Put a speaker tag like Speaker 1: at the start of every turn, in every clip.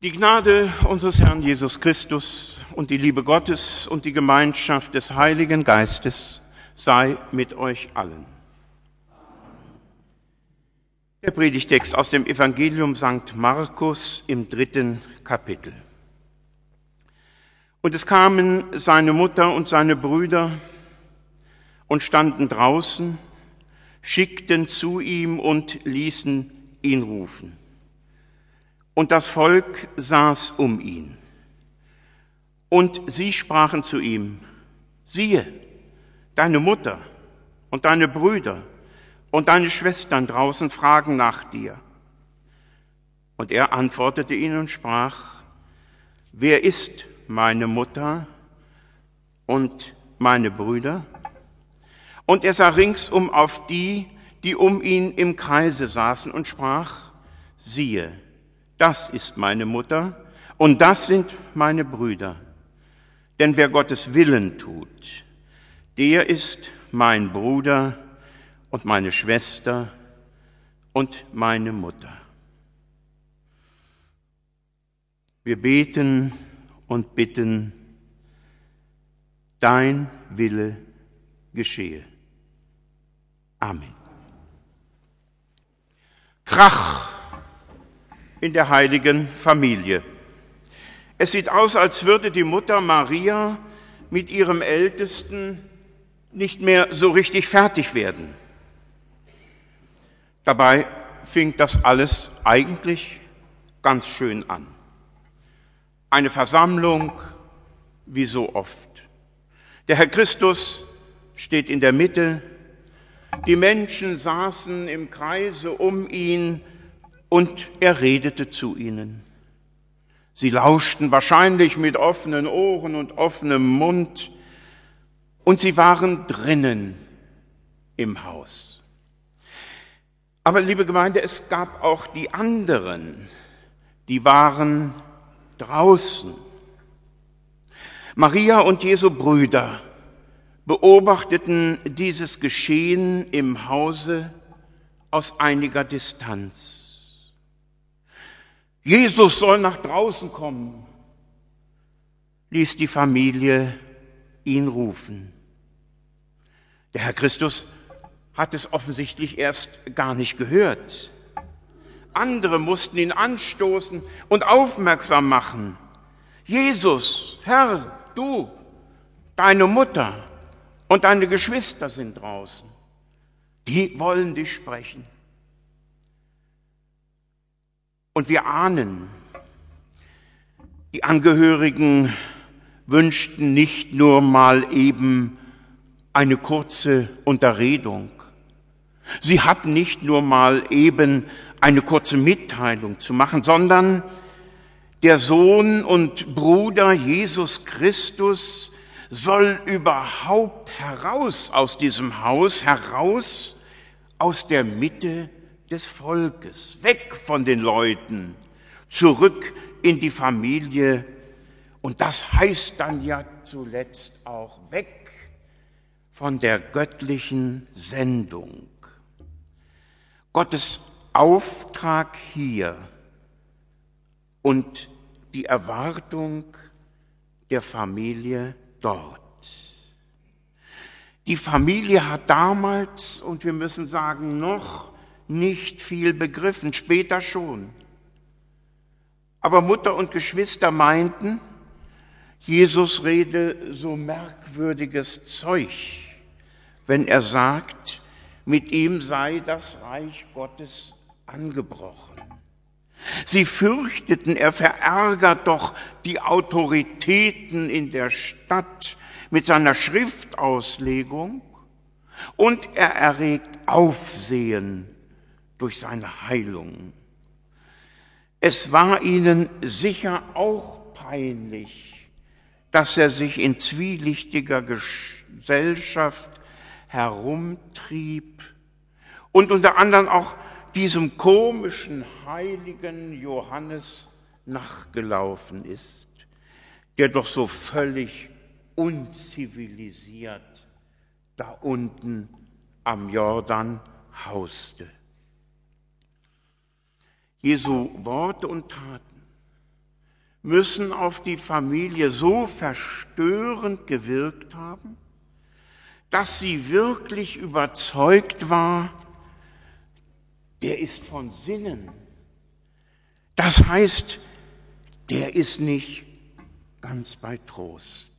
Speaker 1: Die Gnade unseres Herrn Jesus Christus und die Liebe Gottes und die Gemeinschaft des Heiligen Geistes sei mit euch allen. Der Predigtext aus dem Evangelium St. Markus im dritten Kapitel. Und es kamen seine Mutter und seine Brüder und standen draußen, schickten zu ihm und ließen ihn rufen. Und das Volk saß um ihn. Und sie sprachen zu ihm, siehe, deine Mutter und deine Brüder und deine Schwestern draußen fragen nach dir. Und er antwortete ihnen und sprach, wer ist meine Mutter und meine Brüder? Und er sah ringsum auf die, die um ihn im Kreise saßen und sprach, siehe, das ist meine Mutter und das sind meine Brüder. Denn wer Gottes Willen tut, der ist mein Bruder und meine Schwester und meine Mutter. Wir beten und bitten, dein Wille geschehe. Amen. Krach in der heiligen Familie. Es sieht aus, als würde die Mutter Maria mit ihrem Ältesten nicht mehr so richtig fertig werden. Dabei fing das alles eigentlich ganz schön an. Eine Versammlung wie so oft. Der Herr Christus steht in der Mitte, die Menschen saßen im Kreise um ihn und er redete zu ihnen. Sie lauschten wahrscheinlich mit offenen Ohren und offenem Mund und sie waren drinnen im Haus. Aber liebe Gemeinde, es gab auch die anderen, die waren draußen. Maria und Jesu Brüder beobachteten dieses Geschehen im Hause aus einiger Distanz. Jesus soll nach draußen kommen, ließ die Familie ihn rufen. Der Herr Christus hat es offensichtlich erst gar nicht gehört. Andere mussten ihn anstoßen und aufmerksam machen. Jesus, Herr, du, deine Mutter, und deine Geschwister sind draußen. Die wollen dich sprechen. Und wir ahnen, die Angehörigen wünschten nicht nur mal eben eine kurze Unterredung. Sie hatten nicht nur mal eben eine kurze Mitteilung zu machen, sondern der Sohn und Bruder Jesus Christus soll überhaupt heraus aus diesem Haus, heraus aus der Mitte des Volkes, weg von den Leuten, zurück in die Familie. Und das heißt dann ja zuletzt auch weg von der göttlichen Sendung. Gottes Auftrag hier und die Erwartung der Familie dort. Die Familie hat damals, und wir müssen sagen, noch nicht viel begriffen, später schon. Aber Mutter und Geschwister meinten, Jesus rede so merkwürdiges Zeug, wenn er sagt, mit ihm sei das Reich Gottes angebrochen. Sie fürchteten, er verärgert doch die Autoritäten in der Stadt mit seiner Schriftauslegung und er erregt Aufsehen durch seine Heilung. Es war ihnen sicher auch peinlich, dass er sich in zwielichtiger Gesellschaft herumtrieb und unter anderem auch diesem komischen heiligen Johannes nachgelaufen ist, der doch so völlig unzivilisiert da unten am Jordan hauste. Jesu Worte und Taten müssen auf die Familie so verstörend gewirkt haben, dass sie wirklich überzeugt war, der ist von Sinnen. Das heißt, der ist nicht ganz bei Trost.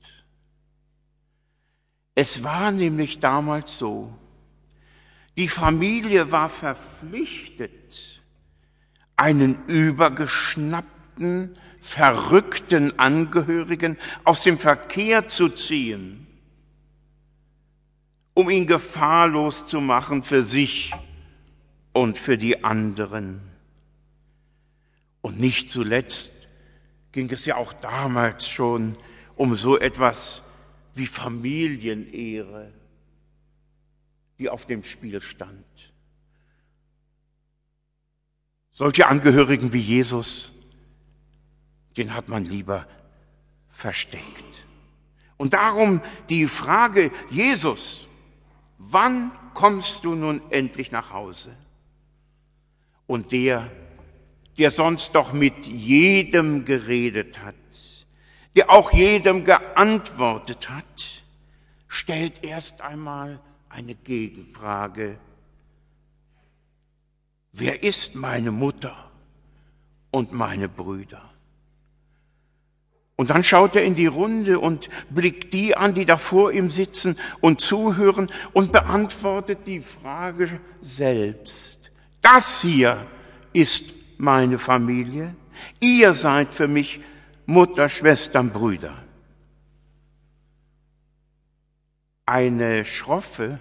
Speaker 1: Es war nämlich damals so, die Familie war verpflichtet, einen übergeschnappten, verrückten Angehörigen aus dem Verkehr zu ziehen, um ihn gefahrlos zu machen für sich und für die anderen. Und nicht zuletzt ging es ja auch damals schon um so etwas wie Familienehre, die auf dem Spiel stand. Solche Angehörigen wie Jesus, den hat man lieber versteckt. Und darum die Frage, Jesus, wann kommst du nun endlich nach Hause? Und der, der sonst doch mit jedem geredet hat, der auch jedem geantwortet hat, stellt erst einmal eine Gegenfrage. Wer ist meine Mutter und meine Brüder? Und dann schaut er in die Runde und blickt die an, die da vor ihm sitzen und zuhören und beantwortet die Frage selbst. Das hier ist meine Familie. Ihr seid für mich Mutter, Schwestern, Brüder. Eine schroffe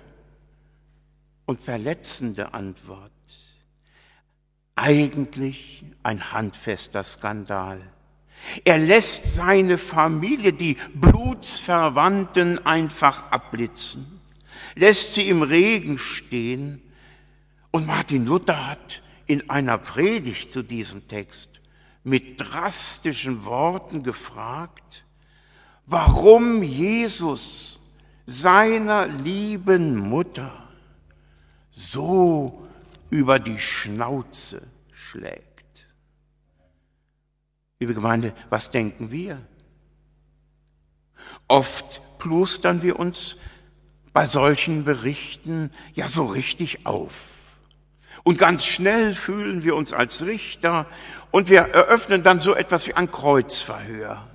Speaker 1: und verletzende Antwort. Eigentlich ein handfester Skandal. Er lässt seine Familie, die Blutsverwandten, einfach abblitzen, lässt sie im Regen stehen. Und Martin Luther hat in einer Predigt zu diesem Text mit drastischen Worten gefragt, warum Jesus seiner lieben Mutter so über die Schnauze schlägt. Liebe Gemeinde, was denken wir? Oft plustern wir uns bei solchen Berichten ja so richtig auf. Und ganz schnell fühlen wir uns als Richter und wir eröffnen dann so etwas wie ein Kreuzverhör.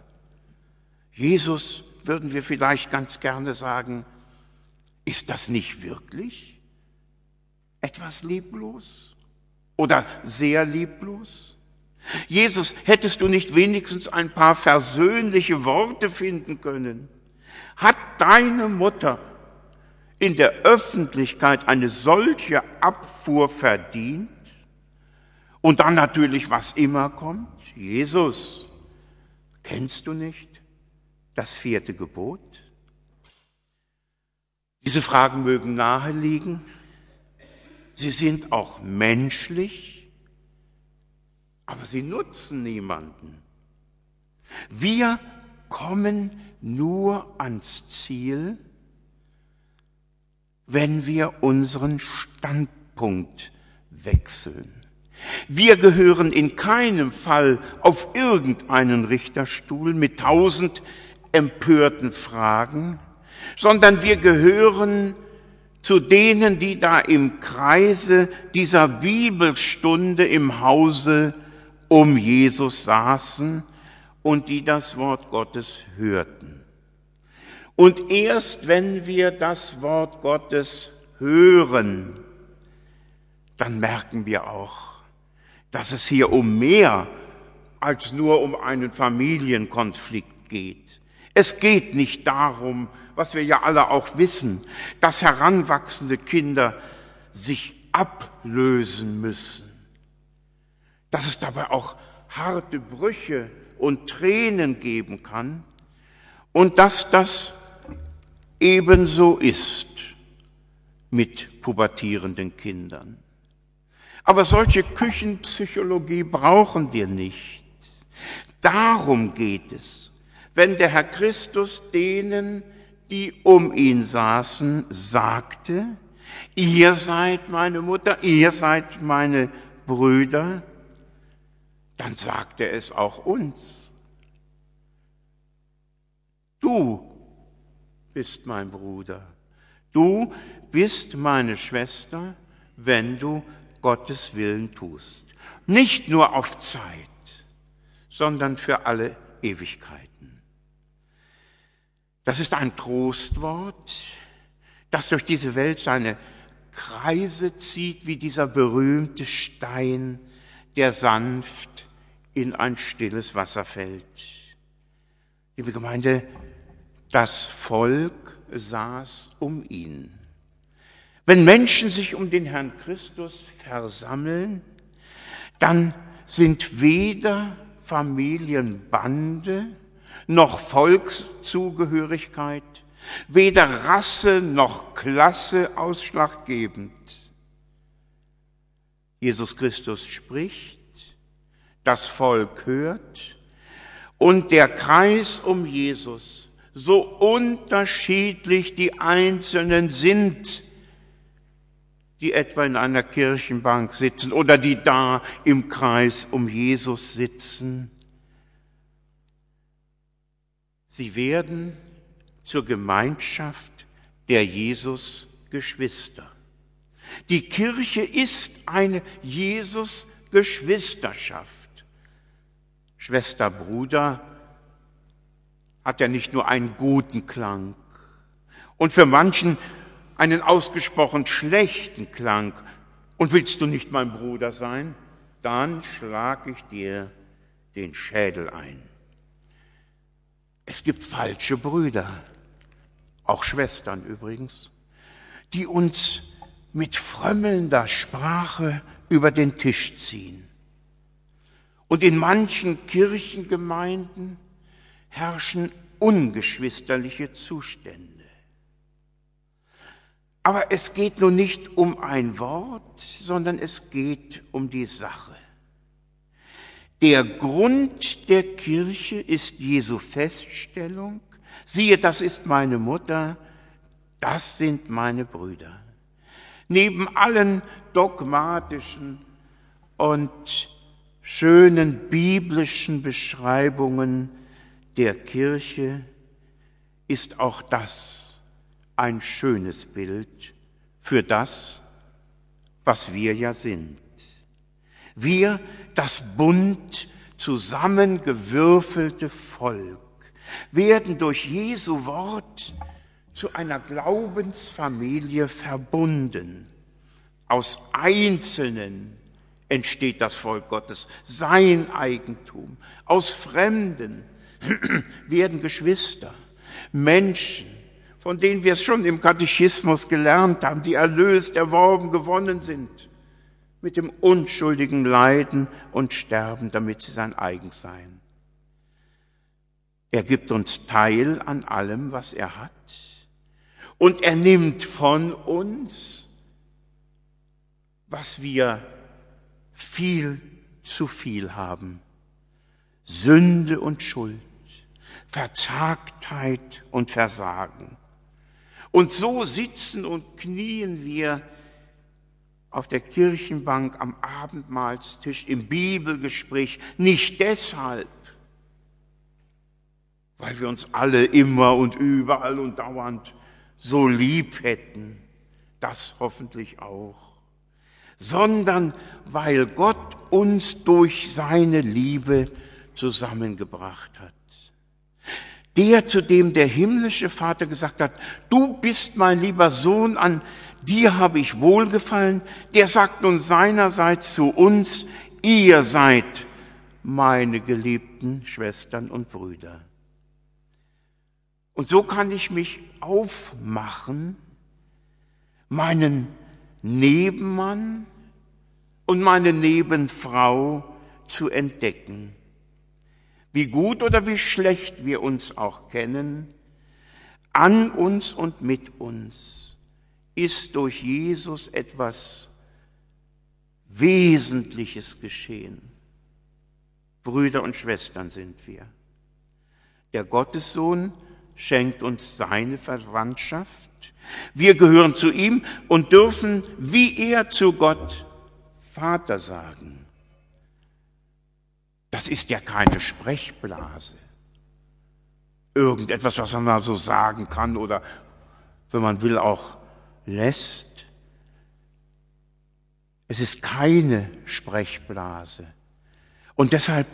Speaker 1: Jesus, würden wir vielleicht ganz gerne sagen, ist das nicht wirklich etwas lieblos oder sehr lieblos? Jesus, hättest du nicht wenigstens ein paar versöhnliche Worte finden können? Hat deine Mutter in der Öffentlichkeit eine solche Abfuhr verdient? Und dann natürlich, was immer kommt. Jesus, kennst du nicht das vierte Gebot? Diese Fragen mögen nahe liegen. Sie sind auch menschlich, aber sie nutzen niemanden. Wir kommen nur ans Ziel, wenn wir unseren Standpunkt wechseln. Wir gehören in keinem Fall auf irgendeinen Richterstuhl mit tausend empörten Fragen, sondern wir gehören zu denen, die da im Kreise dieser Bibelstunde im Hause um Jesus saßen und die das Wort Gottes hörten. Und erst wenn wir das Wort Gottes hören, dann merken wir auch, dass es hier um mehr als nur um einen Familienkonflikt geht. Es geht nicht darum, was wir ja alle auch wissen, dass heranwachsende Kinder sich ablösen müssen, dass es dabei auch harte Brüche und Tränen geben kann und dass das ebenso ist mit pubertierenden Kindern. Aber solche Küchenpsychologie brauchen wir nicht. Darum geht es, wenn der Herr Christus denen, die um ihn saßen, sagte, ihr seid meine Mutter, ihr seid meine Brüder, dann sagt er es auch uns. Du bist mein Bruder. Du bist meine Schwester, wenn du Gottes Willen tust. Nicht nur auf Zeit, sondern für alle Ewigkeiten. Das ist ein Trostwort, das durch diese Welt seine Kreise zieht, wie dieser berühmte Stein, der sanft in ein stilles Wasser fällt. Liebe Gemeinde, das Volk saß um ihn. Wenn Menschen sich um den Herrn Christus versammeln, dann sind weder Familienbande noch Volkszugehörigkeit, weder Rasse noch Klasse ausschlaggebend. Jesus Christus spricht, das Volk hört und der Kreis um Jesus, so unterschiedlich die Einzelnen sind, die etwa in einer Kirchenbank sitzen oder die da im Kreis um Jesus sitzen. Sie werden zur Gemeinschaft der Jesus-Geschwister. Die Kirche ist eine Jesus-Geschwisterschaft. Schwester, Bruder hat ja nicht nur einen guten Klang und für manchen einen ausgesprochen schlechten Klang. Und willst du nicht mein Bruder sein? Dann schlag ich dir den Schädel ein. Es gibt falsche Brüder, auch Schwestern übrigens, die uns mit frömmelnder Sprache über den Tisch ziehen. Und in manchen Kirchengemeinden herrschen ungeschwisterliche Zustände. Aber es geht nun nicht um ein Wort, sondern es geht um die Sache. Der Grund der Kirche ist Jesu Feststellung, siehe, das ist meine Mutter, das sind meine Brüder. Neben allen dogmatischen und schönen biblischen Beschreibungen der Kirche ist auch das ein schönes Bild für das, was wir ja sind. Wir, das bunt zusammengewürfelte Volk, werden durch Jesu Wort zu einer Glaubensfamilie verbunden. Aus Einzelnen entsteht das Volk Gottes, sein Eigentum. Aus Fremden werden Geschwister, Menschen, von denen wir es schon im Katechismus gelernt haben, die erlöst, erworben, gewonnen sind, mit dem unschuldigen Leiden und Sterben, damit sie sein eigen seien. Er gibt uns teil an allem, was er hat. Und er nimmt von uns, was wir viel zu viel haben. Sünde und Schuld, Verzagtheit und Versagen. Und so sitzen und knien wir auf der Kirchenbank am Abendmahlstisch im Bibelgespräch nicht deshalb, weil wir uns alle immer und überall und dauernd so lieb hätten, das hoffentlich auch, sondern weil Gott uns durch seine Liebe zusammengebracht hat. Der, zu dem der himmlische Vater gesagt hat, du bist mein lieber Sohn, an dir habe ich wohlgefallen, der sagt nun seinerseits zu uns, ihr seid meine geliebten Schwestern und Brüder. Und so kann ich mich aufmachen, meinen Nebenmann und meine Nebenfrau zu entdecken. Wie gut oder wie schlecht wir uns auch kennen, an uns und mit uns ist durch Jesus etwas Wesentliches geschehen. Brüder und Schwestern sind wir. Der Gottessohn schenkt uns seine Verwandtschaft wir gehören zu ihm und dürfen wie er zu Gott Vater sagen. Das ist ja keine Sprechblase. irgendetwas, was man mal so sagen kann oder, wenn man will, auch lässt. Es ist keine Sprechblase. Und deshalb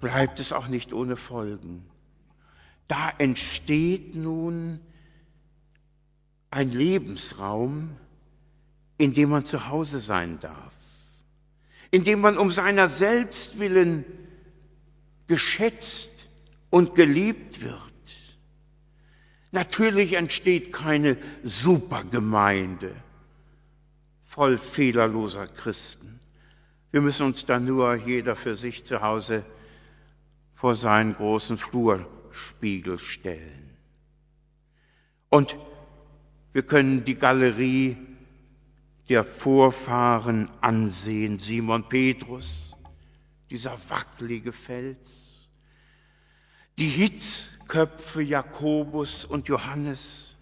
Speaker 1: bleibt es auch nicht ohne Folgen. Da entsteht nun ein Lebensraum, in dem man zu Hause sein darf, in dem man um seiner selbst willen geschätzt und geliebt wird. Natürlich entsteht keine Supergemeinde voll fehlerloser Christen. Wir müssen uns da nur jeder für sich zu Hause vor seinen großen Flurspiegel stellen. Und wir können die Galerie der Vorfahren ansehen. Simon Petrus, dieser wackelige Fels, die Hitzköpfe Jakobus und Johannes,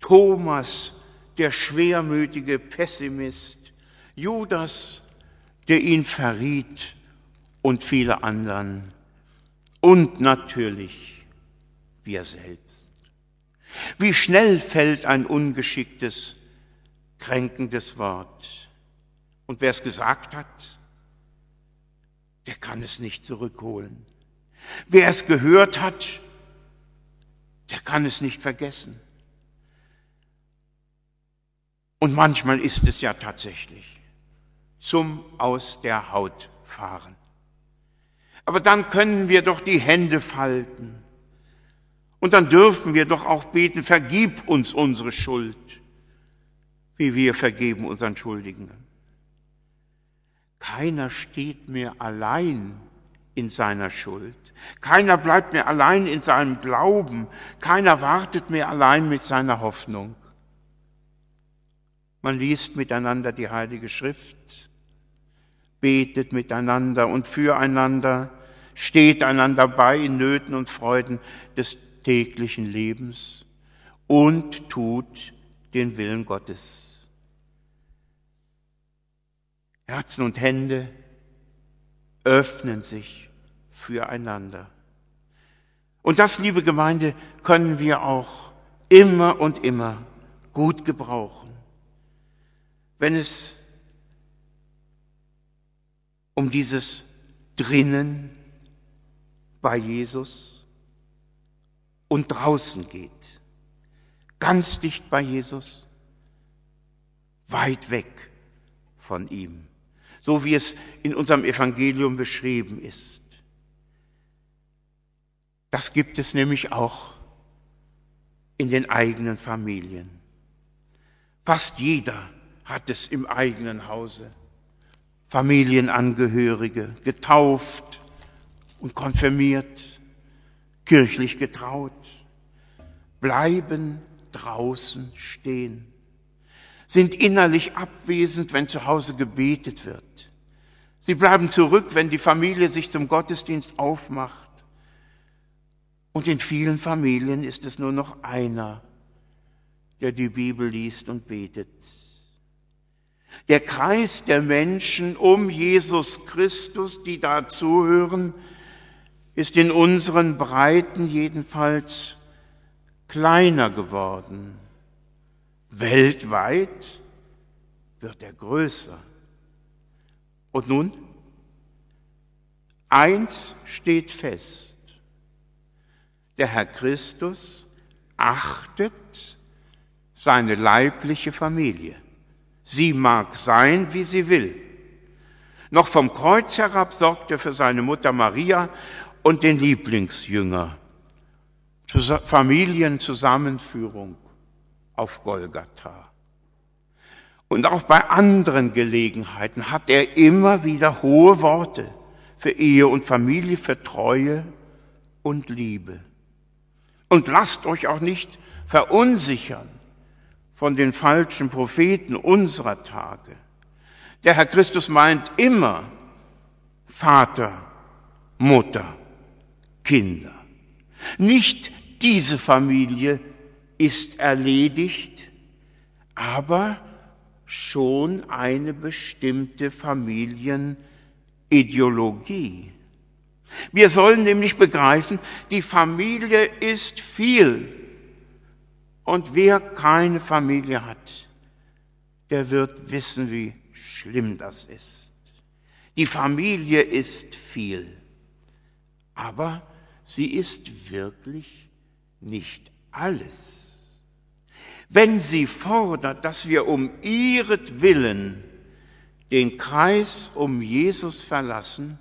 Speaker 1: Thomas, der schwermütige Pessimist, Judas, der ihn verriet und viele anderen und natürlich wir selbst. Wie schnell fällt ein ungeschicktes, kränkendes Wort. Und wer es gesagt hat, der kann es nicht zurückholen. Wer es gehört hat, der kann es nicht vergessen. Und manchmal ist es ja tatsächlich zum aus der Haut fahren. Aber dann können wir doch die Hände falten. Und dann dürfen wir doch auch beten, vergib uns unsere Schuld, wie wir vergeben unseren Schuldigen. Keiner steht mehr allein in seiner Schuld. Keiner bleibt mehr allein in seinem Glauben. Keiner wartet mehr allein mit seiner Hoffnung. Man liest miteinander die Heilige Schrift, betet miteinander und füreinander, steht einander bei in Nöten und Freuden des täglichen Lebens und tut den Willen Gottes. Herzen und Hände öffnen sich füreinander. Und das, liebe Gemeinde, können wir auch immer und immer gut gebrauchen. Wenn es um dieses drinnen bei Jesus und draußen geht, ganz dicht bei Jesus, weit weg von ihm, so wie es in unserem Evangelium beschrieben ist. Das gibt es nämlich auch in den eigenen Familien. Fast jeder hat es im eigenen Hause. Familienangehörige, getauft und konfirmiert, kirchlich getraut, bleiben draußen stehen, sind innerlich abwesend, wenn zu Hause gebetet wird. Sie bleiben zurück, wenn die Familie sich zum Gottesdienst aufmacht. Und in vielen Familien ist es nur noch einer, der die Bibel liest und betet. Der Kreis der Menschen um Jesus Christus, die da zuhören, ist in unseren Breiten jedenfalls kleiner geworden. Weltweit wird er größer. Und nun? Eins steht fest. Der Herr Christus achtet seine leibliche Familie. Sie mag sein, wie sie will. Noch vom Kreuz herab sorgt er für seine Mutter Maria und den Lieblingsjünger. Familienzusammenführung auf Golgatha. Und auch bei anderen Gelegenheiten hat er immer wieder hohe Worte für Ehe und Familie, für Treue und Liebe. Und lasst euch auch nicht verunsichern von den falschen Propheten unserer Tage. Der Herr Christus meint immer Vater, Mutter, Kinder. Nicht diese Familie ist erledigt, aber schon eine bestimmte Familienideologie. Wir sollen nämlich begreifen, die Familie ist viel. Und wer keine Familie hat, der wird wissen, wie schlimm das ist. Die Familie ist viel, aber sie ist wirklich nicht alles. Wenn sie fordert, dass wir um ihretwillen den Kreis um Jesus verlassen,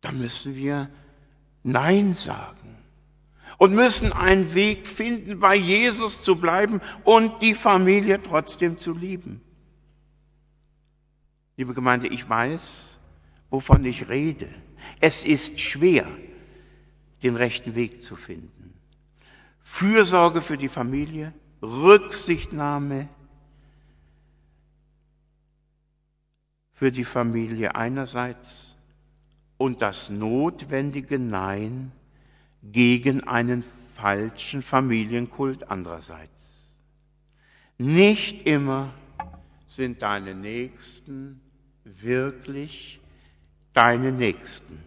Speaker 1: dann müssen wir Nein sagen und müssen einen Weg finden, bei Jesus zu bleiben und die Familie trotzdem zu lieben. Liebe Gemeinde, ich weiß, wovon ich rede. Es ist schwer, den rechten Weg zu finden. Fürsorge für die Familie, Rücksichtnahme für die Familie einerseits und das notwendige Nein gegen einen falschen Familienkult andererseits. Nicht immer sind deine Nächsten wirklich deine Nächsten.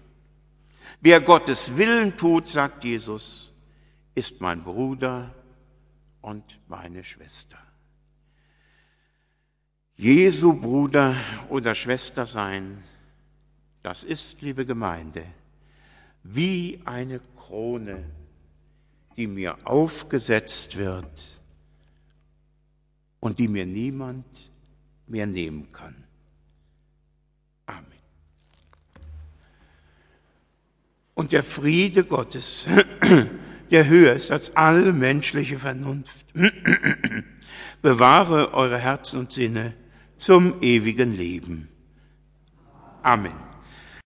Speaker 1: Wer Gottes Willen tut, sagt Jesus, ist mein Bruder und meine Schwester. Jesu Bruder oder Schwester sein, das ist, liebe Gemeinde, wie eine Krone, die mir aufgesetzt wird und die mir niemand mehr nehmen kann. Amen. Und der Friede Gottes, der höher ist als alle menschliche Vernunft, bewahre eure Herzen und Sinne zum ewigen Leben. Amen.